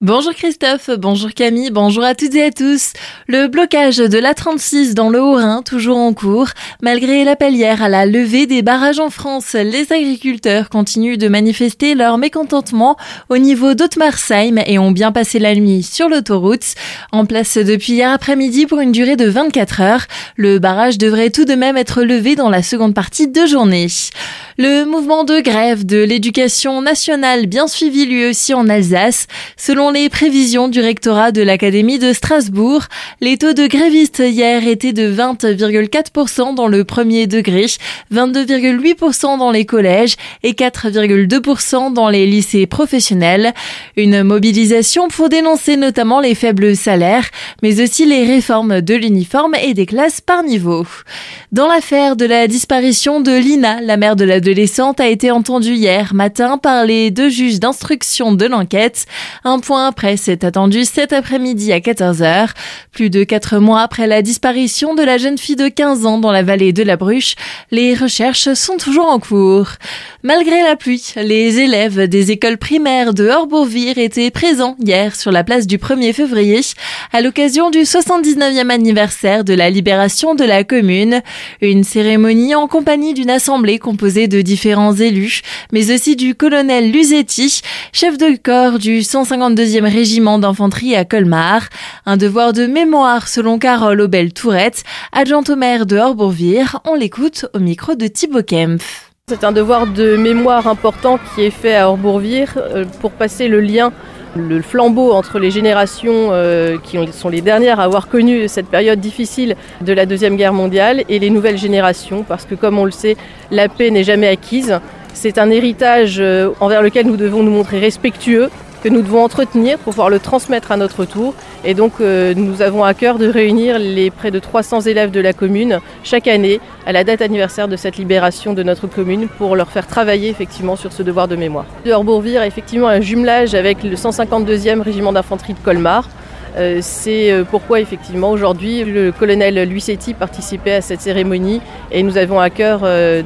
Bonjour Christophe, bonjour Camille, bonjour à toutes et à tous. Le blocage de l'A36 dans le Haut-Rhin toujours en cours. Malgré l'appel à la levée des barrages en France, les agriculteurs continuent de manifester leur mécontentement au niveau d'Haute-Marsheim et ont bien passé la nuit sur l'autoroute. En place depuis hier après-midi pour une durée de 24 heures, le barrage devrait tout de même être levé dans la seconde partie de journée. Le mouvement de grève de l'éducation nationale bien suivi lui aussi en Alsace. Selon les prévisions du rectorat de l'Académie de Strasbourg, les taux de grévistes hier étaient de 20,4% dans le premier degré, 22,8% dans les collèges et 4,2% dans les lycées professionnels. Une mobilisation pour dénoncer notamment les faibles salaires, mais aussi les réformes de l'uniforme et des classes par niveau. Dans l'affaire de la disparition de Lina, la mère de la l'adolescente a été entendue hier matin par les deux juges d'instruction de l'enquête. Un point après s'est attendu cet après-midi à 14h. Plus de quatre mois après la disparition de la jeune fille de 15 ans dans la vallée de la Bruche, les recherches sont toujours en cours. Malgré la pluie, les élèves des écoles primaires de Horbourvire étaient présents hier sur la place du 1er février à l'occasion du 79e anniversaire de la libération de la commune. Une cérémonie en compagnie d'une assemblée composée de différents élus, mais aussi du colonel Luzetti, chef de corps du 152e régiment d'infanterie à Colmar. Un devoir de mémoire selon Carole Aubel-Tourette, adjointe au maire de Horbourvire. On l'écoute au micro de Thibaut Kempf. C'est un devoir de mémoire important qui est fait à Horbourvire euh, pour passer le lien le flambeau entre les générations euh, qui sont les dernières à avoir connu cette période difficile de la Deuxième Guerre mondiale et les nouvelles générations, parce que comme on le sait, la paix n'est jamais acquise. C'est un héritage euh, envers lequel nous devons nous montrer respectueux que nous devons entretenir pour pouvoir le transmettre à notre tour. Et donc euh, nous avons à cœur de réunir les près de 300 élèves de la commune chaque année à la date anniversaire de cette libération de notre commune pour leur faire travailler effectivement sur ce devoir de mémoire. De Horbourvire a effectivement un jumelage avec le 152e régiment d'infanterie de Colmar. Euh, c'est euh, pourquoi effectivement aujourd'hui le colonel Luisetti participait à cette cérémonie et nous avons à cœur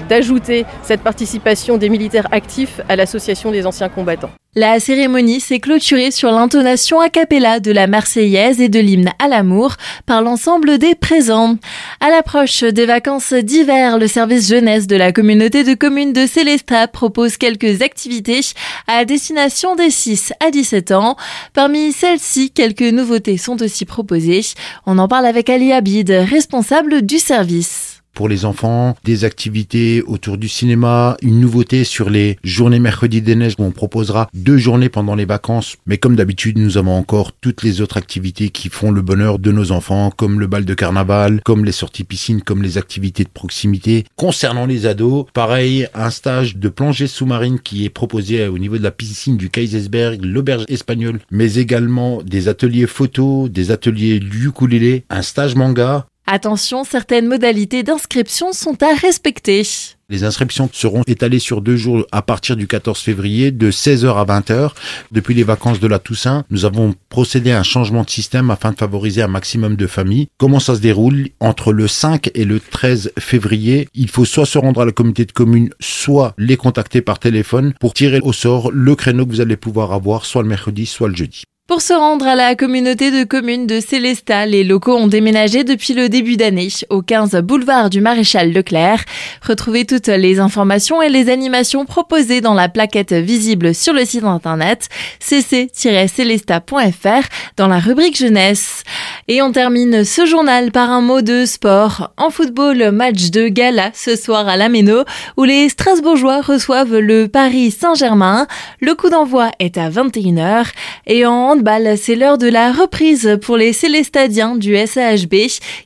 d'ajouter cette participation des militaires actifs à l'association des anciens combattants. La cérémonie s'est clôturée sur l'intonation a cappella de la Marseillaise et de l'hymne à l'amour par l'ensemble des présents. À l'approche des vacances d'hiver, le service jeunesse de la communauté de communes de Célestat propose quelques activités à destination des 6 à 17 ans. Parmi celles-ci, quelques nouveautés sont aussi proposées. On en parle avec Ali Abid, responsable du service pour les enfants, des activités autour du cinéma, une nouveauté sur les journées mercredi des neiges où on proposera deux journées pendant les vacances. Mais comme d'habitude, nous avons encore toutes les autres activités qui font le bonheur de nos enfants, comme le bal de carnaval, comme les sorties piscines, comme les activités de proximité. Concernant les ados, pareil, un stage de plongée sous-marine qui est proposé au niveau de la piscine du Kaisersberg, l'auberge espagnole, mais également des ateliers photos, des ateliers ukulélé, un stage manga, Attention, certaines modalités d'inscription sont à respecter. Les inscriptions seront étalées sur deux jours à partir du 14 février de 16h à 20h. Depuis les vacances de la Toussaint, nous avons procédé à un changement de système afin de favoriser un maximum de familles. Comment ça se déroule? Entre le 5 et le 13 février, il faut soit se rendre à la communauté de communes, soit les contacter par téléphone pour tirer au sort le créneau que vous allez pouvoir avoir soit le mercredi, soit le jeudi. Pour se rendre à la communauté de communes de Célestat, les locaux ont déménagé depuis le début d'année au 15 boulevard du Maréchal Leclerc. Retrouvez toutes les informations et les animations proposées dans la plaquette visible sur le site internet cc-célestat.fr dans la rubrique jeunesse. Et on termine ce journal par un mot de sport. En football, match de gala ce soir à la Méno où les Strasbourgeois reçoivent le Paris Saint-Germain. Le coup d'envoi est à 21h et en c'est l'heure de la reprise pour les Célestadiens du SAHB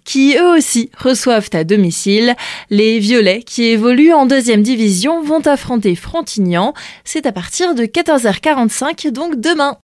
qui eux aussi reçoivent à domicile. Les Violets qui évoluent en deuxième division vont affronter Frontignan. C'est à partir de 14h45 donc demain.